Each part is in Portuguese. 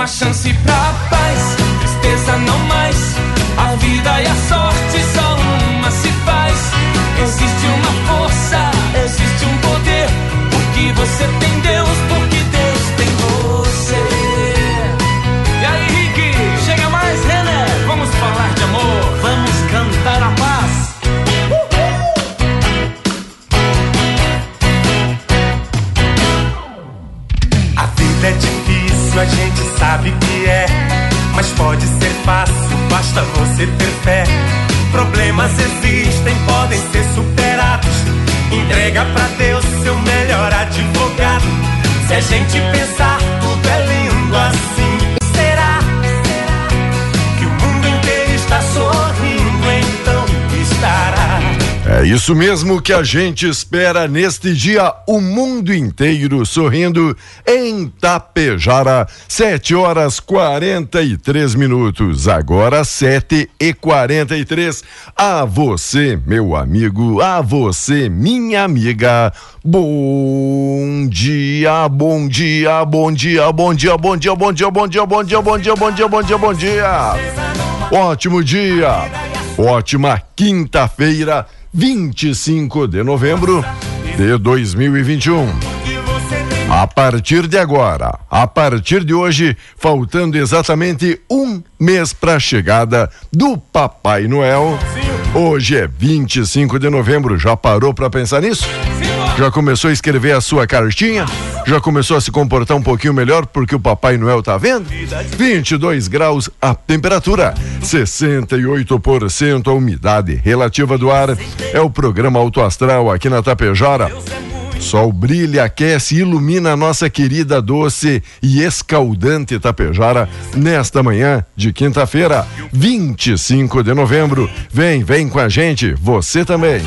Uma chance pra É isso mesmo que a gente espera neste dia, o mundo inteiro sorrindo em Tapejara, 7 horas 43 minutos, agora 7 e 43. A você, meu amigo, a você, minha amiga, bom dia, bom dia, bom dia, bom dia, bom dia, bom dia, bom dia, bom dia, bom dia, bom dia, bom dia, bom dia. Ótimo dia, ótima quinta-feira. 25 de novembro de 2021. A partir de agora, a partir de hoje, faltando exatamente um mês para a chegada do Papai Noel. Hoje é 25 de novembro. Já parou para pensar nisso? Já começou a escrever a sua cartinha? Já começou a se comportar um pouquinho melhor porque o Papai Noel tá vendo? 22 graus a temperatura, 68% a umidade relativa do ar. É o programa Auto Astral aqui na Tapejara. Sol brilha, aquece e ilumina a nossa querida doce e escaldante Tapejara nesta manhã de quinta-feira, 25 de novembro. Vem, vem com a gente, você também.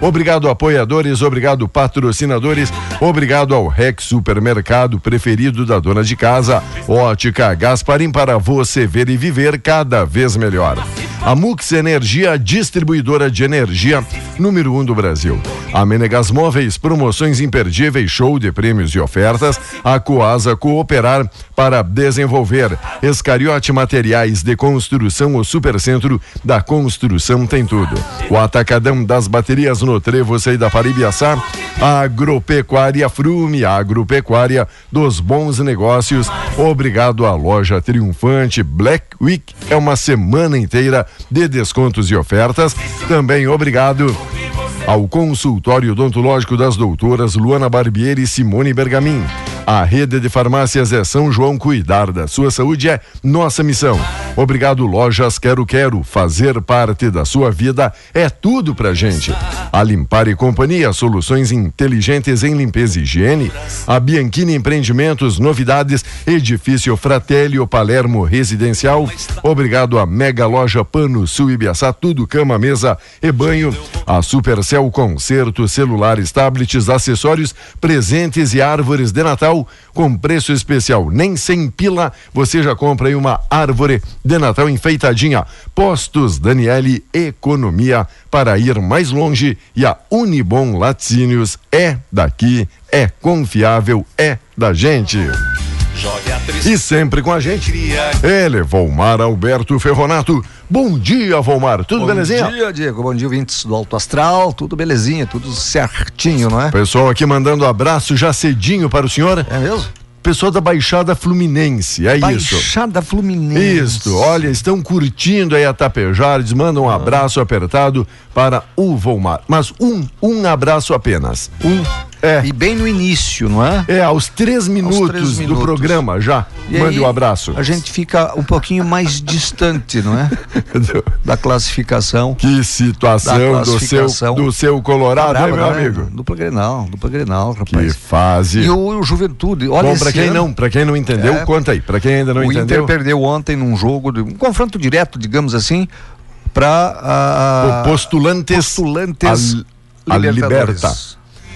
Obrigado, apoiadores, obrigado, patrocinadores, obrigado ao Rex Supermercado preferido da dona de casa. Ótica Gasparim para você ver e viver cada vez melhor. A Mux Energia, distribuidora de energia número um do Brasil. A Menegas Móveis, promoções imperdíveis, show de prêmios e ofertas. A Coasa Cooperar para desenvolver. Escariote Materiais de Construção, o Supercentro da Construção tem tudo. O Atacadão das Baterias no Trevo, sei da Paribiaçá. A Agropecuária Frume, a agropecuária dos bons negócios. Obrigado à loja triunfante Black Week. É uma semana inteira de descontos e ofertas. Também obrigado ao consultório odontológico das doutoras Luana Barbieri e Simone Bergamin. A rede de farmácias é São João. Cuidar da sua saúde é nossa missão. Obrigado, Lojas Quero Quero. Fazer parte da sua vida é tudo pra gente. A Limpar e Companhia, soluções inteligentes em limpeza e higiene. A Bianchini Empreendimentos, novidades, edifício Fratélio Palermo Residencial. Obrigado a Mega Loja Pano Sul Ibiaçá, tudo cama, mesa e banho. A Supercell Concerto, celulares, tablets, acessórios, presentes e árvores de Natal Natal com preço especial. Nem sem pila você já compra aí uma árvore de Natal enfeitadinha. Postos Daniele Economia para ir mais longe e a Unibom Laticínios é daqui, é confiável, é da gente. E sempre com a gente, ele, Volmar Alberto Ferronato. Bom dia, Volmar. Tudo bom belezinha? Bom dia, Diego. Bom dia, ouvintes do Alto Astral. Tudo belezinha, tudo certinho, não é? Pessoal aqui mandando abraço já cedinho para o senhor. É mesmo? pessoal da Baixada Fluminense, é Baixada isso. Baixada Fluminense. Isso, olha, estão curtindo aí a Tapejares, mandam um ah. abraço apertado para o Volmar. Mas um, um abraço apenas. Um é. E bem no início, não é? É, aos três minutos, aos três minutos. do programa já. E Mande um abraço. A gente fica um pouquinho mais distante, não é? da classificação. Que situação classificação. Do, seu, do seu Colorado, tá hein, meu né? amigo? Dupla Grenal, dupla Grenal, rapaz. Que fase. E o, o Juventude, olha Bom, pra quem ano, não, para quem não entendeu, é, conta aí. Para quem ainda não o entendeu. O Inter perdeu ontem num jogo, de, um confronto direto, digamos assim, para postulantes, postulantes a, a Liberta.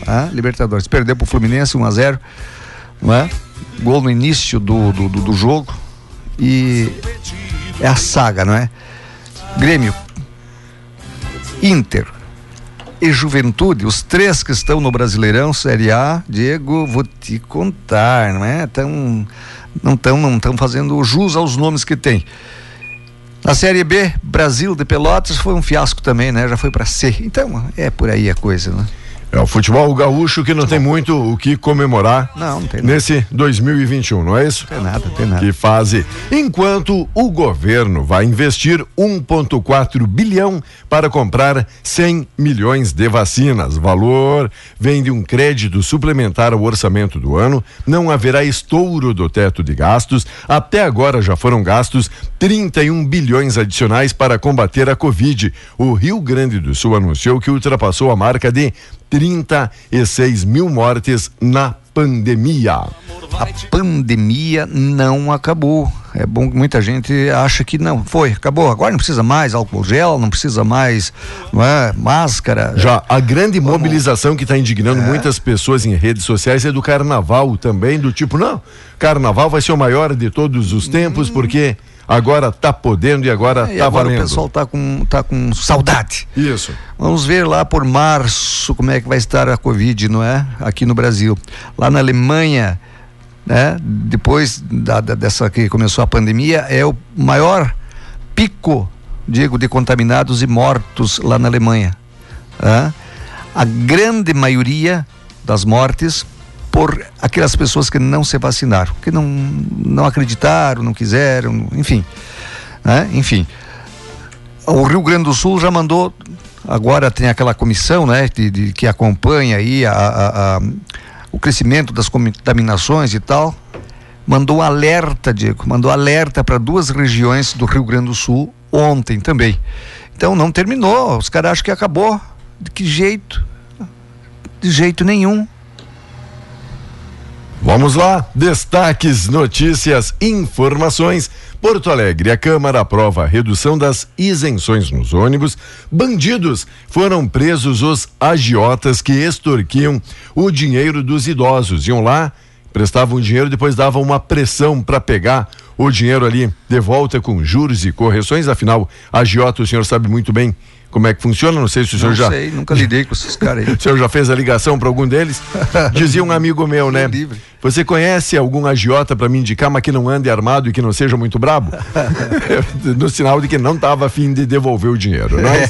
Ah, Libertadores. Perdeu pro Fluminense 1 a 0 não é? Gol no início do, do, do, do jogo. E é a saga, não é? Grêmio, Inter e Juventude, os três que estão no Brasileirão Série A, Diego, vou te contar, não é? Tão, não estão não tão fazendo jus aos nomes que tem. A Série B, Brasil de Pelotas, foi um fiasco também, né? Já foi para C. Então, é por aí a coisa, né? É o futebol gaúcho que não tem muito o que comemorar não, não tem nesse 2021, não é isso? Tem nada, tem nada. Que fase. Enquanto o governo vai investir 1,4 bilhão para comprar 100 milhões de vacinas. Valor vem de um crédito suplementar ao orçamento do ano. Não haverá estouro do teto de gastos. Até agora já foram gastos 31 bilhões adicionais para combater a Covid. O Rio Grande do Sul anunciou que ultrapassou a marca de 36 mil mortes na pandemia. A pandemia não acabou. É bom que muita gente acha que não, foi, acabou. Agora não precisa mais álcool gel, não precisa mais não é, máscara. Já a grande Vamos... mobilização que está indignando é. muitas pessoas em redes sociais é do carnaval também, do tipo, não, carnaval vai ser o maior de todos os tempos, hum. porque agora tá podendo e agora é, e tá agora valendo. o pessoal tá com, tá com saudade. Isso. Vamos ver lá por março como é que vai estar a Covid, não é? Aqui no Brasil. Lá na Alemanha, né? Depois da, da, dessa que começou a pandemia, é o maior pico, digo, de contaminados e mortos lá na Alemanha. Né? A grande maioria das mortes por aquelas pessoas que não se vacinaram, que não, não acreditaram, não quiseram, enfim. Né? Enfim. O Rio Grande do Sul já mandou, agora tem aquela comissão né, de, de que acompanha aí a, a, a, o crescimento das contaminações e tal. Mandou alerta, Diego, mandou alerta para duas regiões do Rio Grande do Sul ontem também. Então não terminou, os caras acham que acabou. De que jeito? De jeito nenhum. Vamos lá, destaques, notícias, informações. Porto Alegre, a Câmara aprova a redução das isenções nos ônibus. Bandidos foram presos os agiotas que extorquiam o dinheiro dos idosos. Iam lá, prestavam dinheiro, depois davam uma pressão para pegar o dinheiro ali de volta com juros e correções. Afinal, agiota, o senhor sabe muito bem como é que funciona? Não sei se o senhor não já. Não sei, nunca lidei com esses caras aí. o senhor já fez a ligação para algum deles? Dizia um amigo meu, né? Livre. Você conhece algum agiota para me indicar, mas que não ande armado e que não seja muito brabo? no sinal de que não estava afim de devolver o dinheiro, não é?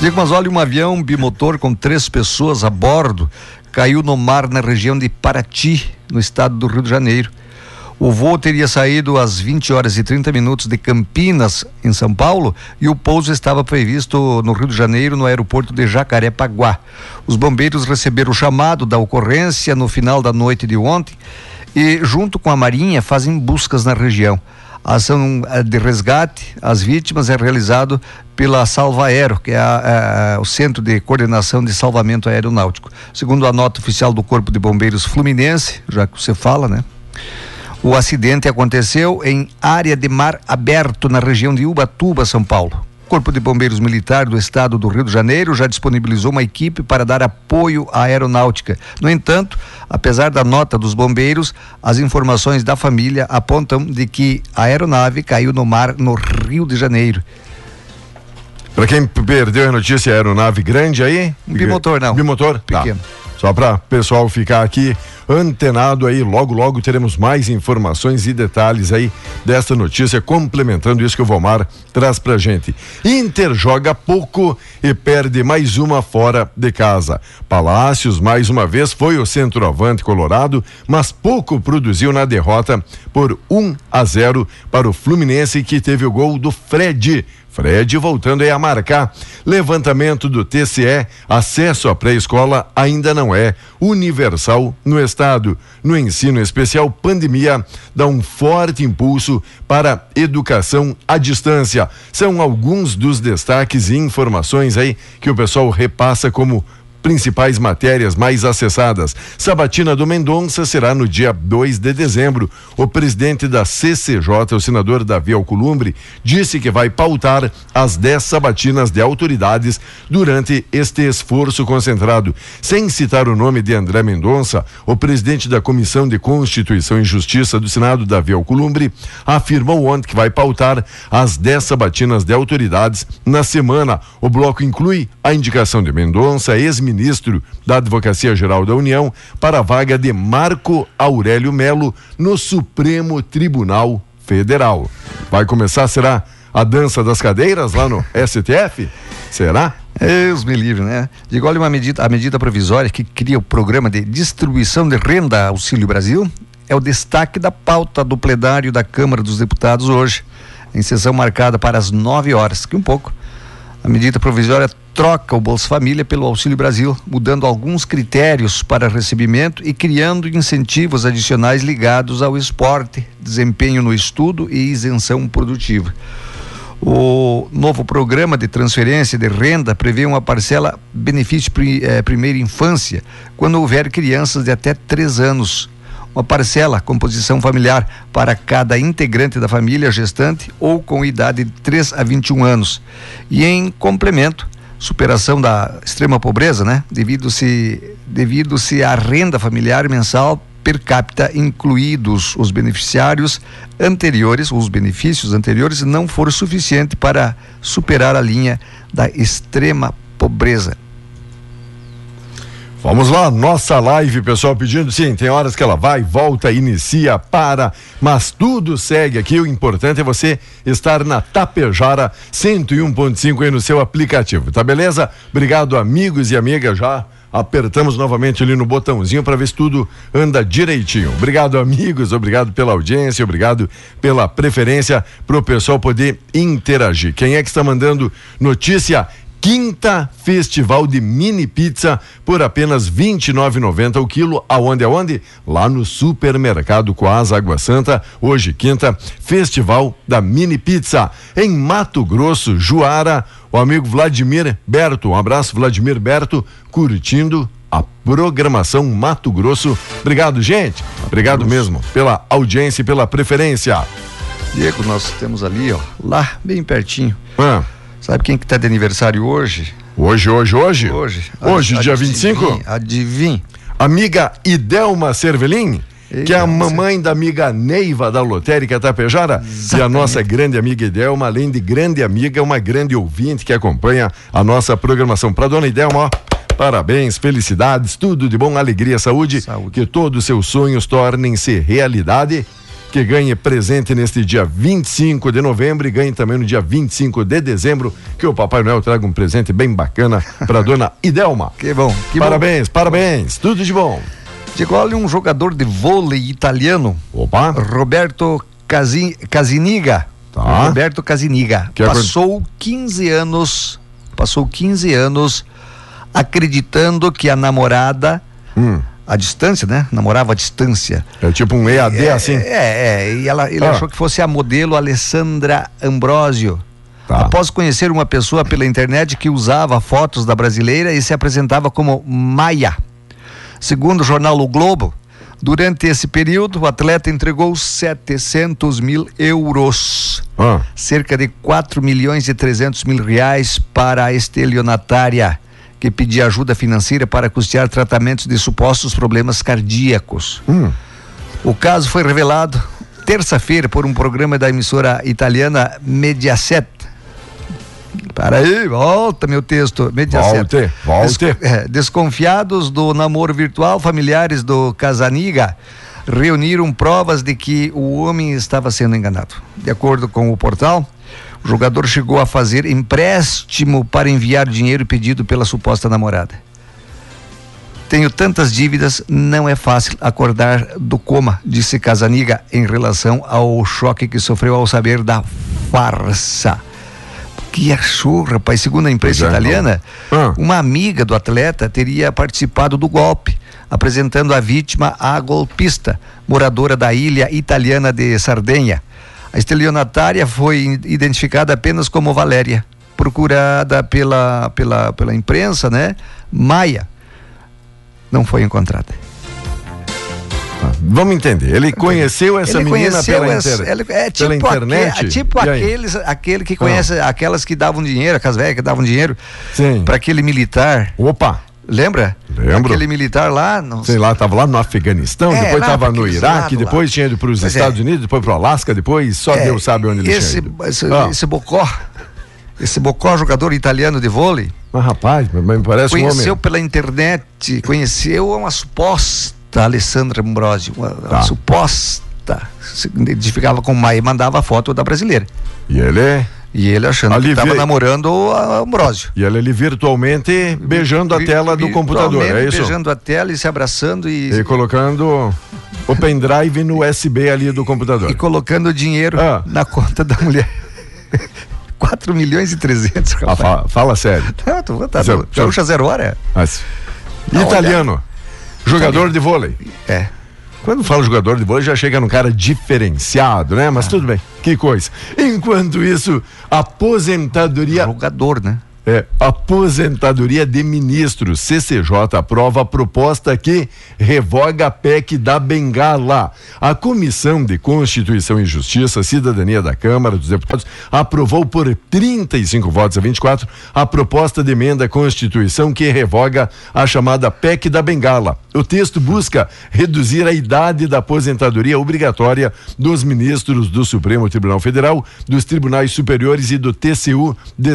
Diego, mas olha, um avião bimotor com três pessoas a bordo caiu no mar na região de Paraty, no estado do Rio de Janeiro. O voo teria saído às 20 horas e 30 minutos de Campinas, em São Paulo, e o pouso estava previsto no Rio de Janeiro, no aeroporto de Jacarepaguá. Os bombeiros receberam o chamado da ocorrência no final da noite de ontem e, junto com a Marinha, fazem buscas na região. A ação eh, de resgate às vítimas é realizado pela Salva Aero, que é a, a, o Centro de Coordenação de Salvamento Aeronáutico. Segundo a nota oficial do Corpo de Bombeiros Fluminense, já que você fala, né? O acidente aconteceu em área de mar aberto na região de Ubatuba, São Paulo. O Corpo de Bombeiros Militar do Estado do Rio de Janeiro já disponibilizou uma equipe para dar apoio à aeronáutica. No entanto, Apesar da nota dos bombeiros, as informações da família apontam de que a aeronave caiu no mar no Rio de Janeiro. Para quem perdeu a notícia, é aeronave grande aí? Bimotor, não. Bimotor? Pequeno. Tá. Só para pessoal ficar aqui antenado aí, logo logo teremos mais informações e detalhes aí desta notícia complementando isso que o Vomar traz pra gente. Inter joga pouco e perde mais uma fora de casa. Palácios mais uma vez foi o centroavante colorado, mas pouco produziu na derrota por 1 a 0 para o Fluminense que teve o gol do Fred Fred voltando aí a marcar. Levantamento do TCE, acesso à pré-escola ainda não é universal no estado. No ensino especial, pandemia dá um forte impulso para educação à distância. São alguns dos destaques e informações aí que o pessoal repassa como principais matérias mais acessadas. Sabatina do Mendonça será no dia 2 de dezembro. O presidente da CCJ, o senador Davi Alcolumbre, disse que vai pautar as 10 sabatinas de autoridades durante este esforço concentrado. Sem citar o nome de André Mendonça, o presidente da Comissão de Constituição e Justiça do Senado, Davi Alcolumbre, afirmou ontem que vai pautar as 10 sabatinas de autoridades na semana. O bloco inclui a indicação de Mendonça, ex-ministro ministro da Advocacia Geral da União para a vaga de Marco Aurélio Melo no Supremo Tribunal Federal. Vai começar, será a dança das cadeiras lá no STF? Será? Deus me livre, né? Digo, olha uma medida, a medida provisória que cria o programa de distribuição de renda Auxílio Brasil é o destaque da pauta do plenário da Câmara dos Deputados hoje, em sessão marcada para as 9 horas, que um pouco. A medida provisória troca o Bolsa Família pelo Auxílio Brasil, mudando alguns critérios para recebimento e criando incentivos adicionais ligados ao esporte, desempenho no estudo e isenção produtiva. O novo programa de transferência de renda prevê uma parcela benefício eh, primeira infância quando houver crianças de até três anos. Uma parcela composição familiar para cada integrante da família gestante ou com idade de 3 a 21 anos. E em complemento, superação da extrema pobreza, né? Devido-se devido-se à renda familiar mensal per capita incluídos os beneficiários anteriores, os benefícios anteriores não foram suficiente para superar a linha da extrema pobreza. Vamos lá, nossa live, pessoal pedindo, sim, tem horas que ela vai, volta, inicia, para, mas tudo segue aqui. O importante é você estar na Tapejara 101.5 aí no seu aplicativo, tá beleza? Obrigado, amigos e amigas, já apertamos novamente ali no botãozinho para ver se tudo anda direitinho. Obrigado, amigos, obrigado pela audiência, obrigado pela preferência para o pessoal poder interagir. Quem é que está mandando notícia? Quinta Festival de Mini Pizza por apenas R$ 29,90 o quilo. Aonde, aonde? Lá no Supermercado Coasa Água Santa. Hoje, quinta, Festival da Mini Pizza. Em Mato Grosso, Juara, o amigo Vladimir Berto. Um abraço, Vladimir Berto, curtindo a programação Mato Grosso. Obrigado, gente. Obrigado mesmo pela audiência e pela preferência. Diego, nós temos ali, ó, lá bem pertinho. Ah. Sabe quem que tá de aniversário hoje? Hoje, hoje, hoje? Hoje. Hoje, Ad- dia adivinha, 25? Adivinha. Amiga Idelma Cervelin, que é a mamãe da amiga Neiva da Lotérica Tapejara. E a Exatamente. nossa grande amiga Idelma, além de grande amiga, é uma grande ouvinte que acompanha a nossa programação. Para dona Idelma, ó. Parabéns, felicidades, tudo de bom, alegria, saúde, Saúde. que todos os seus sonhos tornem-se realidade. Que ganhe presente neste dia 25 de novembro e ganhe também no dia 25 de dezembro. Que o Papai Noel traga um presente bem bacana para dona Idelma. Que bom. Que parabéns, parabéns, tudo de bom. Bom. Diego, olha um jogador de vôlei italiano, Opa, Roberto Casi- Casiniga. Tá. Roberto Casiniga. Que passou 15 anos, passou 15 anos acreditando que a namorada, Hum. À distância, né? Namorava à distância. é tipo um EAD é, assim. É, é, e ela, ele Ah. achou que fosse a modelo Alessandra Ambrosio. Tá. Após conhecer uma pessoa pela internet que usava fotos da brasileira e se apresentava como Maia. Segundo o jornal O Globo, durante esse período, o atleta entregou 700 mil euros, Ah, cerca de 4 milhões e 300 mil reais para a estelionatária, que pedia ajuda financeira para custear tratamentos de supostos problemas cardíacos. Hum. O caso foi revelado terça-feira por um programa da emissora italiana Mediaset. Para aí, volta meu texto. Mediaset. Volte, volte. É, desconfiados do namoro virtual, familiares do Casaniga reuniram provas de que o homem estava sendo enganado. De acordo com o portal, o jogador chegou a fazer empréstimo para enviar dinheiro pedido pela suposta namorada. Tenho tantas dívidas, não é fácil acordar do coma, disse Casaniga em relação ao choque que sofreu ao saber da farsa. Que achou, rapaz? Segundo a imprensa é, italiana, Ah. uma amiga do atleta teria participado do golpe, apresentando a vítima à golpista, moradora da ilha italiana de Sardenha. A estelionatária foi identificada apenas como Valéria, procurada pela, pela, pela imprensa, né? Maia. Não foi encontrada. Vamos entender. Ele conheceu essa Ele menina conheceu pela, essa- inter... ele- é tipo pela internet? aque- é tipo aqueles, aquele que conhece, aquelas que davam dinheiro, aquelas velhas que davam dinheiro para aquele militar. Opa, Lembra? Lembro. Aquele militar lá. Não sei lá, tava lá no Afeganistão, É, depois lá tava pra no Iraque, lados lá. depois tinha ido para os é. Estados Unidos, depois para o Alasca, depois só É, Deus sabe onde ele esse, tinha ido. esse, Ah, esse Bocó, esse Bocó, jogador italiano de vôlei, mas rapaz, mas me parece um conheceu pela internet, conheceu uma suposta Alessandra Ambrosio, uma, uma Tá. suposta, se identificava com Maia e mandava a foto da brasileira. E ele, E ele achando Ali que estava vê- namorando a Ambrosio. e ele ali virtualmente beijando a Vi- tela do computador, é isso? Beijando a tela e se abraçando e, E colocando o pendrive no USB ali do computador. e colocando dinheiro Ah. na conta da mulher. 4 milhões e 300, Ah, rapaz. fa- fala sério. Não, tô, tá, Gaúcha zero hora. Mas, Não, italiano, jogador de vôlei. É. Quando fala jogador de vôlei, já chega num cara diferenciado, né? Mas tudo bem, que coisa. Enquanto isso, aposentadoria. Jogador, né? É, aposentadoria de ministros. CCJ aprova a proposta que revoga a PEC da Bengala. A Comissão de Constituição e Justiça, Cidadania da Câmara dos Deputados, aprovou por 35 votos a 24 a proposta de emenda à Constituição que revoga a chamada PEC da Bengala. O texto busca reduzir a idade da aposentadoria obrigatória dos ministros do Supremo Tribunal Federal, dos Tribunais Superiores e do TCU de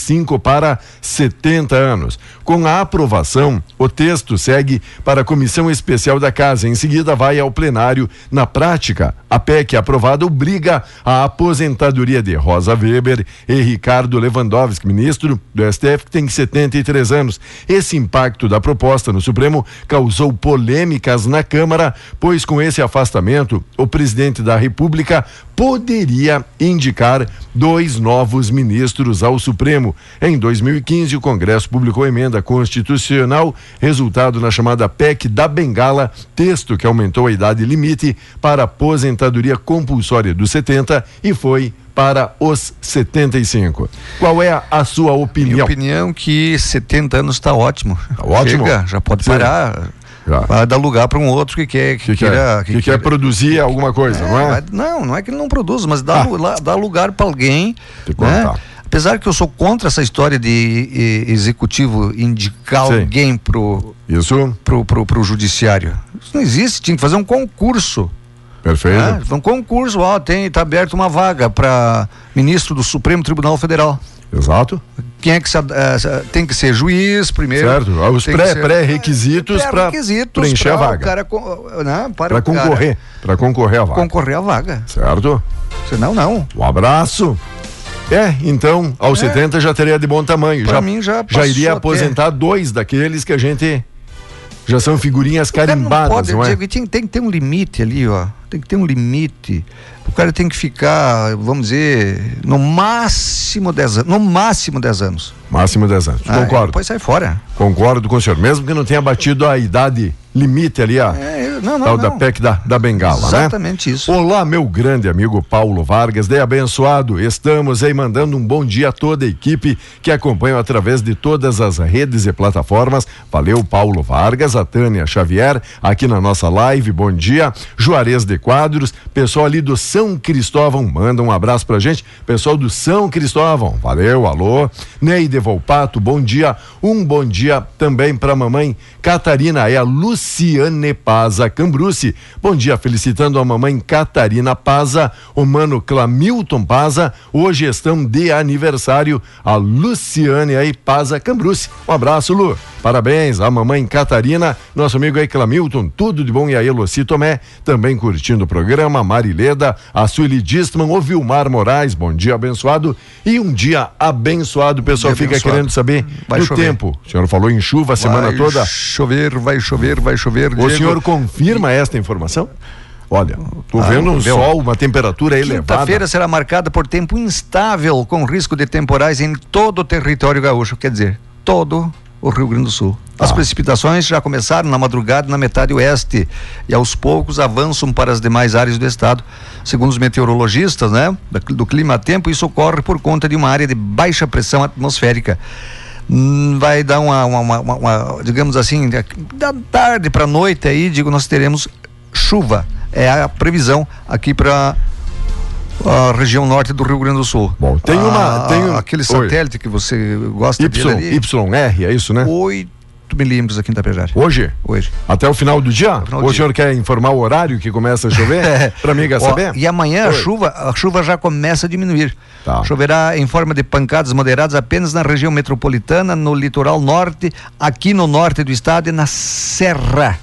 75 para 70 anos. Com a aprovação, o texto segue para a Comissão Especial da Casa. Em seguida, vai ao plenário. Na prática, a PEC aprovada obriga a aposentadoria de Rosa Weber e Ricardo Lewandowski, ministro do STF, que tem 73 anos. Esse impacto da proposta no Supremo causou polêmicas na Câmara, pois com esse afastamento, o presidente da República poderia indicar dois novos ministros ao Supremo. Em 2015, o Congresso publicou emenda constitucional, resultado na chamada PEC da Bengala, texto que aumentou a idade limite para aposentadoria compulsória dos 70 e foi para os 75. Qual é a, sua Minha opinião? opinião que 70 anos está ótimo. Tá ótimo? Chega, já pode Sim. parar. Vai dar lugar para um outro que quer que, Que, queira. quer, que quer produzir alguma coisa, não é? mas não, não é que ele não produz, mas dá, Ah. lu- lá- dá lugar para alguém. Né? Apesar que eu sou contra essa história de executivo indicar Sim. alguém pro, Isso, pro, pro, pro judiciário. Isso não existe, tinha que fazer um concurso. perfeito. Né? Um concurso, ó, tem, tá aberto uma vaga para ministro do Supremo Tribunal Federal. Exato. Quem é que eh, se- tem que ser juiz primeiro? Certo. Os tem que pré- pré-requisitos para Pré-requisitos preencher a vaga. co- né, para concorrer. Para concorrer à vaga. concorrer à vaga. Certo? Senão, não. Um abraço. É, então, aos É. 70 já teria de bom tamanho. Pra já, mim já já iria até. aposentar dois daqueles que a gente já são figurinhas carimbadas, não pode, não é? Diego, tem, tem que ter um limite ali, ó. Tem que ter um limite. O cara tem que ficar, vamos dizer, no máximo 10 anos. No máximo 10 anos. Máximo 10 anos. Ah, Concordo. Depois sai fora. Concordo com o senhor. Mesmo que não tenha batido a idade limite ali, a, É, Não, não, Tal não. da PEC da, da Bengala, né? Exatamente isso. Olá, meu grande amigo Paulo Vargas, de abençoado. Estamos aí mandando um bom dia a toda a equipe que acompanha através de todas as redes e plataformas. Valeu, Paulo Vargas, a Tânia Xavier, aqui na nossa live. Bom dia. Juarez de Quadros, pessoal ali do São Cristóvão, manda um abraço pra gente. Pessoal do São Cristóvão, valeu, alô. Neide Volpato, bom dia. Um bom dia também pra mamãe Catarina, é a Luciane Paza Cambruce. Bom dia, felicitando a mamãe Catarina Paza, o mano Clamilton Paza. Hoje estão de aniversário a Luciane aí Paza Cambruce. Um abraço, Lu. Parabéns à mamãe Catarina, nosso amigo aí Clamilton, tudo de bom e aí Luci Tomé, também curtindo o programa, Marileda, a Sueli Distman, o Vilmar Moraes, bom dia abençoado e um dia abençoado, o pessoal fica abençoado. querendo saber Vai do chover. tempo. O senhor falou em chuva a semana vai toda. chover, vai chover, vai chover. O Diego. senhor confirma esta informação? Olha, tô vendo um meu. sol, uma temperatura elevada. Quinta-feira será marcada por tempo instável, com risco de temporais em todo o território gaúcho, quer dizer, todo o Rio Grande do Sul. As Ah. precipitações já começaram na madrugada na metade oeste e aos poucos avançam para as demais áreas do estado. Segundo os meteorologistas, né, do clima a tempo, isso ocorre por conta de uma área de baixa pressão atmosférica. Hum, Vai dar uma, uma- uma- uma- digamos assim, da da tarde para noite aí, digo, nós teremos chuva. É a previsão aqui para a região norte do Rio Grande do Sul. Bom, tem uma- Ah, tem um- aquele Oi. satélite que você gosta Y, ali, YR, é isso, né? 8 milímetros aqui em Tapejara. Hoje? Hoje. Até o final do dia? final o dia. senhor quer informar o horário que começa a chover? Pra mim, quer Ó, saber? E amanhã a Oi. chuva, a chuva já começa a diminuir. Tá. Choverá em forma de pancadas moderadas apenas na região metropolitana, no litoral norte, aqui no norte do estado e na serra.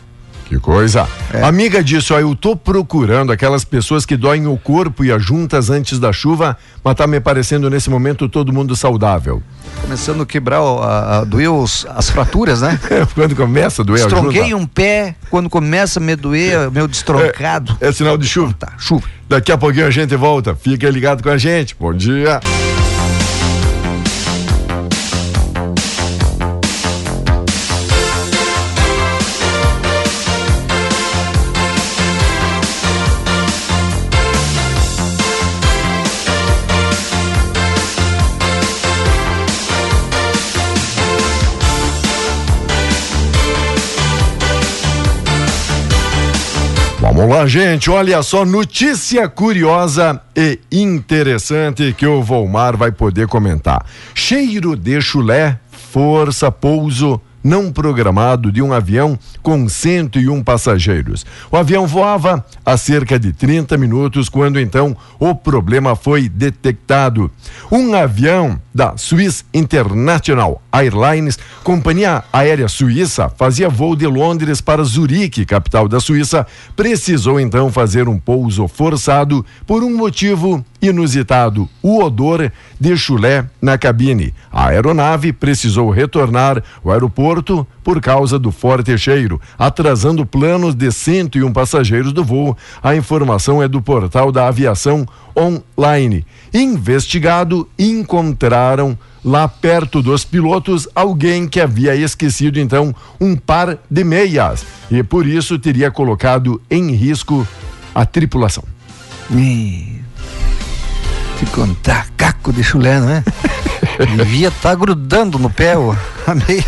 Que coisa. É. Amiga disse, ó, eu tô procurando aquelas pessoas que doem o corpo e as juntas antes da chuva, mas tá me parecendo nesse momento todo mundo saudável. Começando a quebrar, a, a doer os- as fraturas, né? Quando começa a doer a Estronquei junta, um pé, quando começa a me doer, meu destroncado. é sinal de chuva. Tá, chuva. Daqui a pouquinho a gente volta. Fica ligado com a gente. Bom dia. Vamos lá, gente. Olha só, notícia curiosa e interessante que o Volmar vai poder comentar. Cheiro de chulé, força pouso não programado de um avião com 101 passageiros. O avião voava a cerca de 30 minutos quando então o problema foi detectado. Um avião da Swiss International Airlines, companhia aérea suíça, fazia voo de Londres para Zurique, capital da Suíça, precisou então fazer um pouso forçado por um motivo inusitado: o odor de chulé na cabine. A aeronave precisou retornar ao aeroporto por causa do forte cheiro, atrasando planos de 101 passageiros do voo. A informação é do portal da aviação online. Investigado, encontraram lá perto dos pilotos alguém que havia esquecido então um par de meias e por isso teria colocado em risco a tripulação. Te contar, caco de chulé, não é? Devia estar grudando no pé ó, a meia.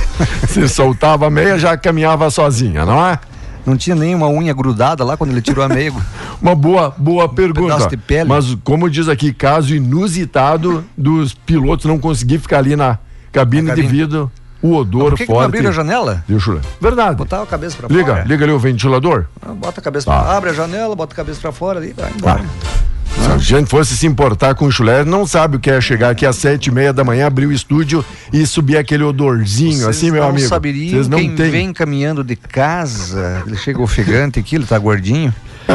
Se soltava a meia, já caminhava sozinha, não é? Não tinha nenhuma unha grudada lá quando ele tirou a meia. Uma boa, boa pergunta. pedaço de pele. Mas como diz aqui, caso inusitado dos pilotos não conseguir ficar ali na cabine, Na cabine. devido o odor Por que, que não forte. abriram a janela? de chulé. Verdade. Botar a cabeça pra Liga, fora. liga ali o ventilador. Bota a cabeça Tá. pra Abre a janela, bota a cabeça pra fora ali, vai embora. Se a gente fosse se importar com chulé, não sabe o que é chegar aqui às sete e meia da manhã, abrir o estúdio e subir aquele odorzinho, Vocês assim, meu não amigo. saberiam Vocês não quem têm. vem caminhando de casa, ele chega ofegante aqui, ele tá gordinho.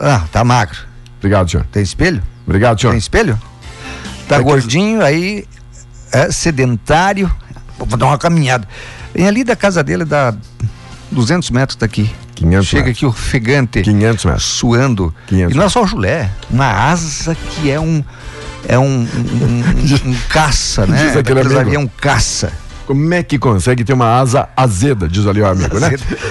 Ah, tá magro. Obrigado, senhor. Tem espelho? Obrigado, senhor. Tem espelho? Tá É que- gordinho, aí é sedentário. Vou dar uma caminhada. Vem ali da casa dele, dá 200 metros daqui. 500 Chega metros. aqui ofegante, 500 metros. suando. 500. E não é só o julé, uma asa que é um. É um, um, um- um caça, né? Diz aquele amigo. avião caça. Como é que consegue ter uma asa azeda, diz ali o amigo, né?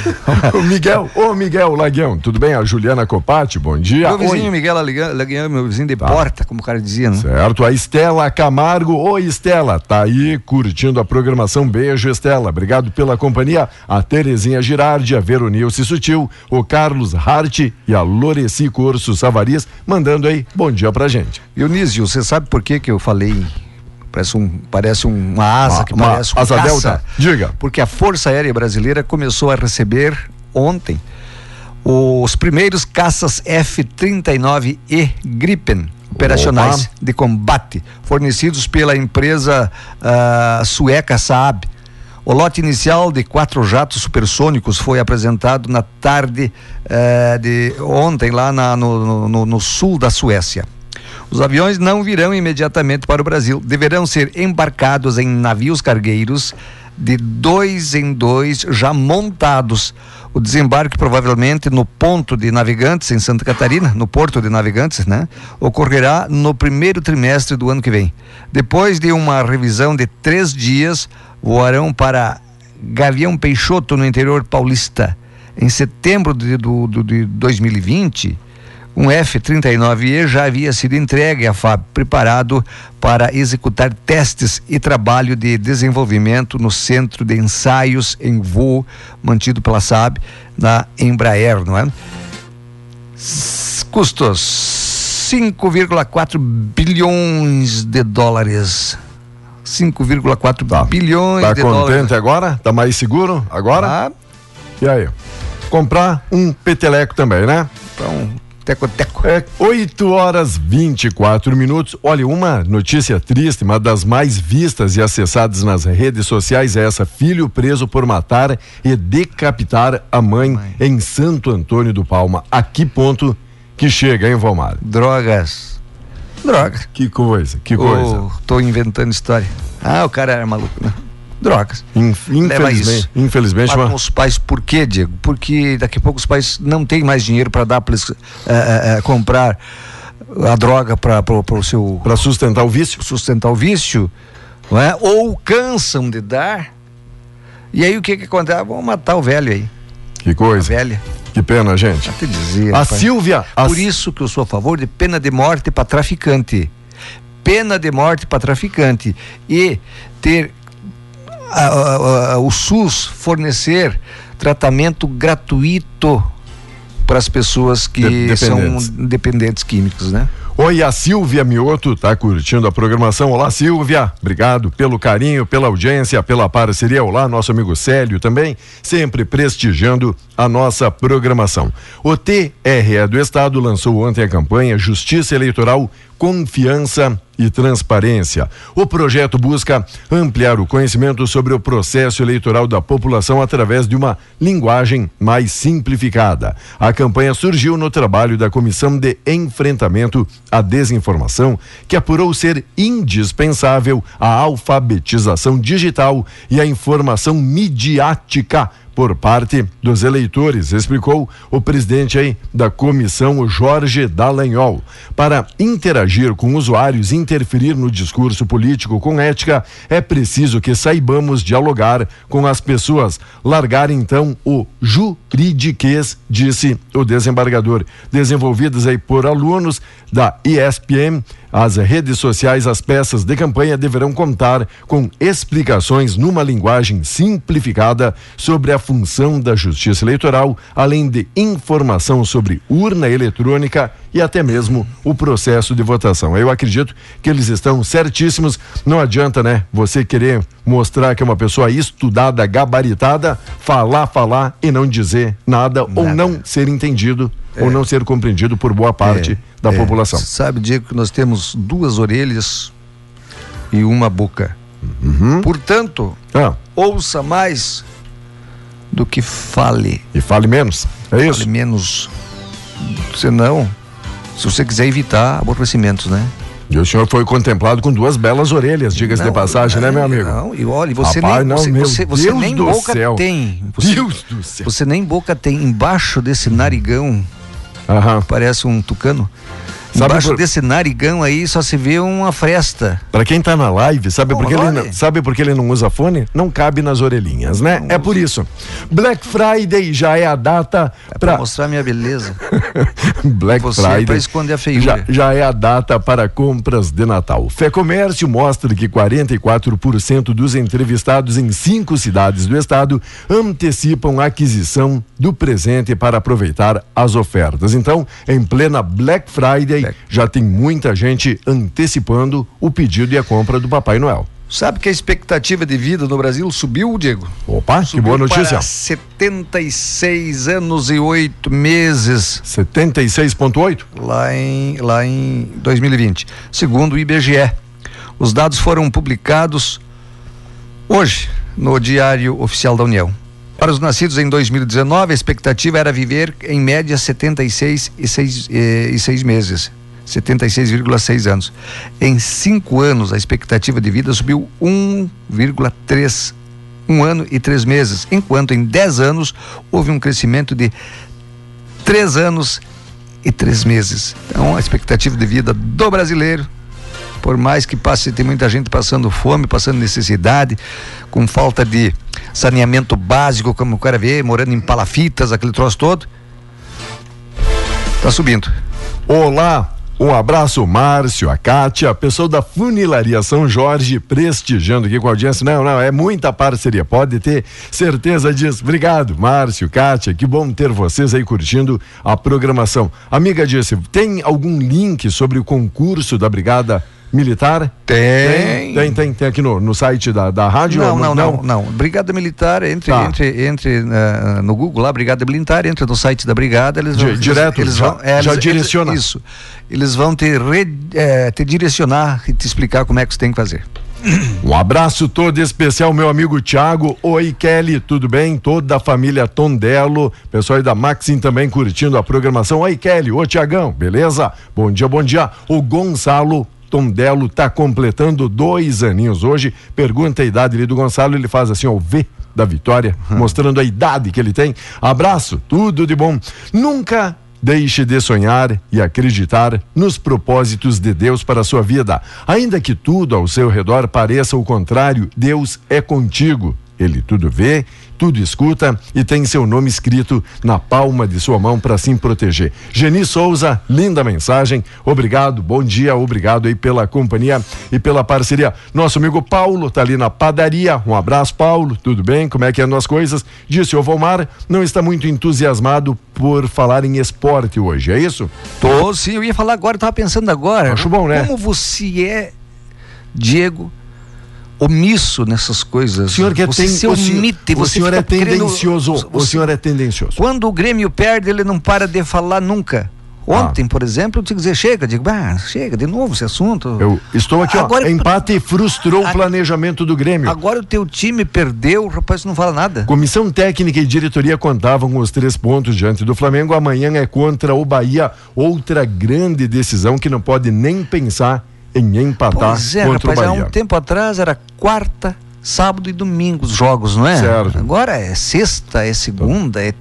o Miguel, ô Miguel Laguião, tudo bem? A Juliana Copati, bom dia. Meu vizinho Oi. Miguel Laguião, meu vizinho de porta, como o cara dizia, né? Certo, a Estela Camargo. Oi, Estela, tá aí curtindo a programação. Beijo, Estela. Obrigado pela companhia. A Terezinha Girardi, a Veronilce Sutil, o Carlos Hart e a Loreci Corso Savarias, mandando aí bom dia pra gente. Dionísio, você sabe por que que eu falei? Parece, um, parece uma asa Uma- que uma parece um asa caça? delta. Diga. Porque a Força Aérea Brasileira começou a receber ontem os primeiros caças F-39E Gripen operacionais Opa. de combate, fornecidos pela empresa ah, sueca Saab. O lote inicial de quatro jatos supersônicos foi apresentado na tarde eh, de ontem lá na- no- no- no sul da Suécia. Os aviões não virão imediatamente para o Brasil. Deverão ser embarcados em navios cargueiros de dois em dois, já montados. O desembarque, provavelmente, no ponto de navegantes em Santa Catarina, no porto de navegantes, né? Ocorrerá no primeiro trimestre do ano que vem. Depois de uma revisão de três dias, voarão para Gavião Peixoto, no interior paulista. Em setembro de, do, do- de 2020, um F-39E já havia sido entregue à FAB, preparado para executar testes e trabalho de desenvolvimento no Centro de Ensaios em Voo, mantido pela SAB, na Embraer, não é? Custos 5,4 bilhões de dólares. 5,4 bilhões Tá de contente dólares. agora? Tá mais seguro agora? Ah, E aí? Comprar um peteleco também, né? então, teco-teco. É 8 horas 24 minutos. Olha, uma notícia triste, uma das mais vistas e acessadas nas redes sociais é essa: filho preso por matar e decapitar a mãe, em Santo Antônio do Palma. A que ponto que chega, hein, Valmar? Drogas. Drogas. Que coisa, que coisa. Ou tô inventando história. Ah, o cara era maluco, né? Drogas. Inf- Leva infelizmente, isso. infelizmente uma... os pais por quê, Diego? Porque daqui a pouco os pais não têm mais dinheiro para dar para eles eh, eh, eh, comprar a droga para o seu para sustentar o vício. sustentar o vício, não é? Ou cansam de dar. E aí o que que acontece? Ah, vamos matar o velho aí, Que a coisa. velha. Que pena, gente. Te dizer, A rapaz. Silvia. a Por isso que eu sou a favor de pena de morte para traficante. Pena de morte para traficante. E ter a- a- a- o SUS fornecer tratamento gratuito para as pessoas que são dependentes. químicos, né? Oi, a Silvia Mioto tá curtindo a programação. Olá, Silvia. Obrigado pelo carinho, pela audiência, pela parceria. Olá, nosso amigo Célio também, sempre prestigiando a nossa programação. O TRE do Estado lançou ontem a campanha Justiça Eleitoral Confiança e Transparência. O projeto busca ampliar o conhecimento sobre o processo eleitoral da população através de uma linguagem mais simplificada. A campanha surgiu no trabalho da Comissão de Enfrentamento à Desinformação, que apurou ser indispensável a alfabetização digital e a informação midiática por parte dos eleitores, explicou o presidente aí da comissão, Jorge Dallagnol. Para interagir com usuários e interferir no discurso político com ética, é preciso que saibamos dialogar com as pessoas. Largar então o juridiquês, disse o desembargador. Desenvolvidas aí por alunos da ESPM, as redes sociais, as peças de campanha deverão contar com explicações numa linguagem simplificada sobre a função da Justiça Eleitoral, além de informação sobre urna eletrônica e até mesmo o processo de votação. Eu acredito que eles estão certíssimos. Não adianta, né? Você querer mostrar que é uma pessoa estudada, gabaritada, falar, falar e não dizer nada, ou Nada. não ser entendido ou não ser compreendido por boa parte É, da é. população. Sabe, Diego, que nós temos duas orelhas e uma boca. Uhum. Portanto, Ah, ouça mais do que fale. e fale menos. É isso? Fale menos. Senão, se você quiser evitar aborrecimentos, né? E o senhor foi contemplado com duas belas orelhas, diga-se de Não, passagem, né, meu amigo? Não, e olha, você Rapaz, nem, não, você, você, você nem boca céu. tem. Você, Deus do céu. você nem boca tem embaixo desse narigão, Aham. parece um tucano. Sabe Embaixo por- desse narigão aí só se vê uma fresta. Pra quem tá na live, sabe por que ele não, sabe por que ele não usa fone? Não cabe nas orelhinhas, né? É por isso. Black Friday já é a data É pra para mostrar minha beleza. Black Você é Friday. pra esconder a feiura. Já, já é a data para compras de Natal. Fé Comércio mostra que 44% dos entrevistados em cinco cidades do estado antecipam a aquisição do presente para aproveitar as ofertas. Então, em plena Black Friday, Black. já tem muita gente antecipando o pedido e a compra do Papai Noel. Sabe que a expectativa de vida no Brasil subiu, Diego? Opa, que Subiu boa notícia. Para 76 anos e 8 meses 76,8? lá em, lá em 2020, segundo o IBGE. Os dados foram publicados hoje no Diário Oficial da União. Para os nascidos em 2019, a expectativa era viver em média 76 e 6, eh, e seis meses. 76,6 anos. Em cinco anos, a expectativa de vida subiu 1,3 um ano e três meses, enquanto em 10 anos houve um crescimento de três anos e três meses. Então, a expectativa de vida do brasileiro, por mais que passe, tem muita gente passando fome, passando necessidade, com falta de saneamento básico, como o cara vê, morando em palafitas, aquele troço todo, tá subindo. Olá, um abraço, Márcio, a Kátia, pessoal da Funilaria São Jorge, prestigiando aqui com a audiência. Não, não, é muita parceria, pode ter certeza disso. Obrigado, Márcio, Kátia, que bom ter vocês aí curtindo a programação. Amiga disse, tem algum link sobre o concurso da Brigada Militar? Tem. Tem, tem, tem aqui no, no site da, da rádio? Não, não, não, não. Brigada Militar, entre, Tá. entre, entre eh, no Google lá, Brigada Militar, entra no site da Brigada, eles vão. Di- direto, eles vão, é, já direciona. isso. Eles vão te, eh, te direcionar e te explicar como é que você tem que fazer. Um abraço todo especial, meu amigo Thiago. Oi, Kelly, tudo bem? Toda a família Tondelo, pessoal aí da Maxim também curtindo a programação. Oi, Kelly, ô Tiagão, beleza? Bom dia, bom dia. O Gonçalo Tondelo tá completando dois aninhos hoje. Pergunta a idade ali do Gonçalo, ele faz assim, ó, o V da vitória, mostrando a idade que ele tem. Abraço, tudo de bom. Nunca Deixe de sonhar e acreditar nos propósitos de Deus para a sua vida. Ainda que tudo ao seu redor pareça o contrário, Deus é contigo. Ele tudo vê, tudo escuta e tem seu nome escrito na palma de sua mão para assim proteger. Geni Souza, linda mensagem. Obrigado, bom dia, obrigado aí pela companhia e pela parceria. Nosso amigo Paulo tá ali na padaria. Um abraço, Paulo. Tudo bem? Como é que andam as coisas? Disse o Volmar, não está muito entusiasmado por falar em esporte hoje, é isso? Tô, sim, eu ia falar agora, eu tava pensando agora. Acho bom, né? Como você é, Diego, omisso nessas coisas. O senhor que é você ten- se o senhor- omite, o senhor é querendo- tendencioso. O você- senhor é tendencioso. Quando o Grêmio perde, ele não para de falar nunca. Ontem, Ah. por exemplo, eu tinha que dizer, chega, digo, ah, chega, de novo esse assunto. Eu estou aqui, Agora- ó. Empate frustrou o A- planejamento do Grêmio. Agora o teu time perdeu, o rapaz não fala nada. Comissão técnica e diretoria contavam com os três pontos diante do Flamengo. Amanhã é contra o Bahia. Outra grande decisão que não pode nem pensar em empatar Pois é, contra rapaz, o há Bahia. um tempo atrás era quarta, sábado e domingo os jogos, não é? Certo. Agora é sexta, é segunda, é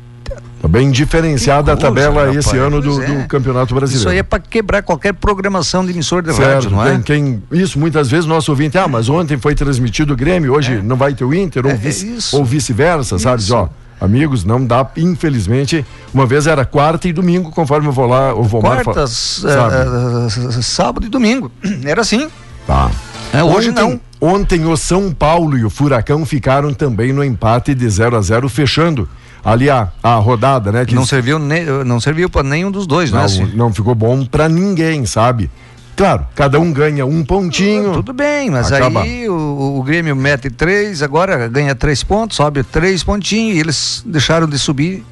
Tá bem diferenciada a coisa, tabela rapaz. esse ano do, é. do Campeonato Brasileiro. Isso aí é para quebrar qualquer programação de emissor de Certo, rádio, não é? quem, isso muitas vezes nosso ouvinte, ah, mas ontem foi transmitido o Grêmio, hoje não vai ter o Inter, ou, É, vice, isso. ou vice-versa, sabe? Ó, amigos, não dá, infelizmente, uma vez era quarta e domingo, conforme eu vou lá, eu vou Quartas, eh, eh, sábado e domingo. Era assim. Tá. É, hoje ontem, não. Ontem o São Paulo e o Furacão ficaram também no empate de 0 a 0 fechando ali a, a rodada, né? Que Não serviu, ne, não serviu para nenhum dos dois, não, né? não ficou bom pra ninguém, sabe? Claro, cada um ganha um pontinho. Tudo bem, mas Acaba. aí o, o Grêmio mete três, agora ganha três pontos, sobe três pontinhos e eles deixaram de subir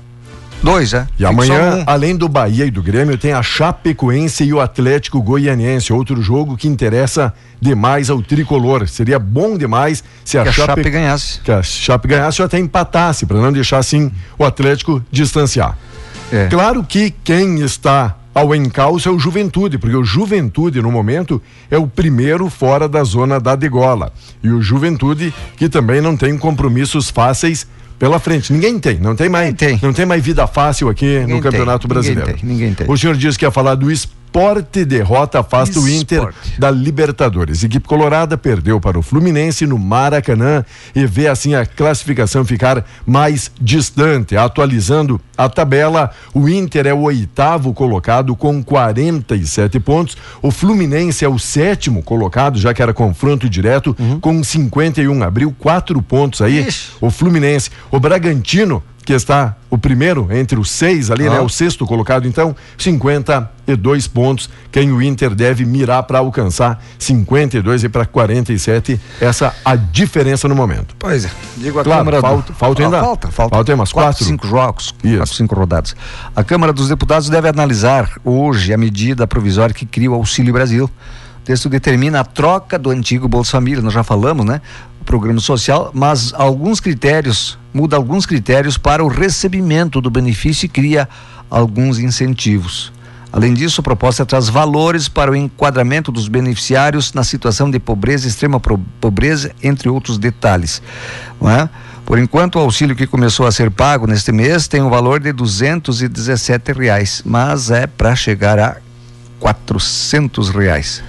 dois, né? E Fica amanhã, um. além do Bahia e do Grêmio, tem a Chapecoense e o Atlético Goianiense, outro jogo que interessa demais ao tricolor. Seria bom demais se a, que a Chape... Chape ganhasse. que a Chape ganhasse ou até empatasse, para não deixar assim o Atlético distanciar. É. Claro que quem está ao encalço é o Juventude, porque o Juventude, no momento, é o primeiro fora da zona da degola. E o Juventude, que também não tem compromissos fáceis pela frente. Ninguém tem, não tem mais. Tem. Não tem mais vida fácil aqui Ninguém no Campeonato tem, ninguém Brasileiro. tem, ninguém tem. O senhor disse que ia falar do, es- Esporte derrota afasta o Inter da Libertadores. Equipe Colorada perdeu para o Fluminense no Maracanã e vê assim a classificação ficar mais distante. Atualizando a tabela, o Inter é o oitavo colocado com 47 pontos. O Fluminense é o sétimo colocado, já que era confronto direto, uhum. com 51. Abriu quatro pontos aí. Ixi. O Fluminense. O Bragantino que está o primeiro entre os seis ali, ah. né? O sexto colocado, então, 52 pontos. Quem o Inter deve mirar para alcançar 52 e para 47. Essa a diferença no momento. Pois é. Digo a claro, Câmara. Falta, do... falta ainda. Ah, falta, falta. Falta umas quatro, quatro. cinco jogos. Isso. Quatro, cinco rodadas. A Câmara dos Deputados deve analisar hoje a medida provisória que cria o Auxílio Brasil. O texto determina a troca do antigo Bolsa Família, nós já falamos, né? programa social, mas alguns critérios, muda alguns critérios para o recebimento do benefício e cria alguns incentivos. Além disso, a proposta traz valores para o enquadramento dos beneficiários na situação de pobreza, extrema pobreza, entre outros detalhes. É? Por enquanto, o auxílio que começou a ser pago neste mês tem um valor de R$ reais, mas é para chegar a R$ reais.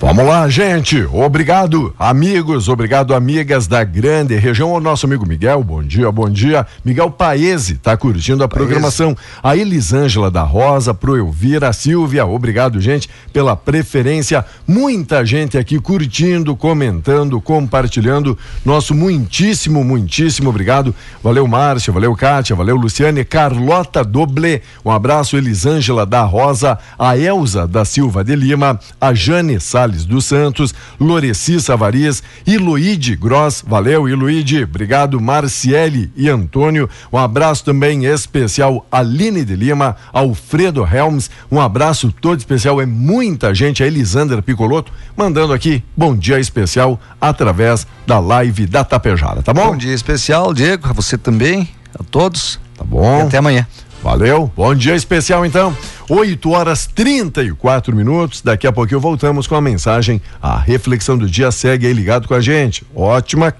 Vamos lá, gente. Obrigado, amigos, obrigado, amigas da grande região. O nosso amigo Miguel, bom dia, bom dia. Miguel Paese está curtindo a Paese. programação. A Elisângela da Rosa, pro Elvira Silvia, obrigado, gente, pela preferência. Muita gente aqui curtindo, comentando, compartilhando. Nosso muitíssimo, muitíssimo obrigado. Valeu, Márcia, valeu, Kátia, valeu, Luciane, Carlota Doble. Um abraço, Elisângela da Rosa, a Elza da Silva de Lima, a Jane Sá Salles dos Santos, Loreci Savarias, Iluide Gross, valeu Iluide, obrigado Marciele e Antônio, um abraço também especial Aline de Lima, Alfredo Helms, um abraço todo especial, é muita gente, a Elisandra Picoloto, mandando aqui bom dia especial através da live da Tapejara, tá bom? Bom dia especial, Diego, a você também, a todos. Tá bom. E até amanhã. Valeu, bom dia especial então. 8 horas 34 minutos. Daqui a pouquinho voltamos com a mensagem. A reflexão do dia segue aí ligado com a gente. Ótima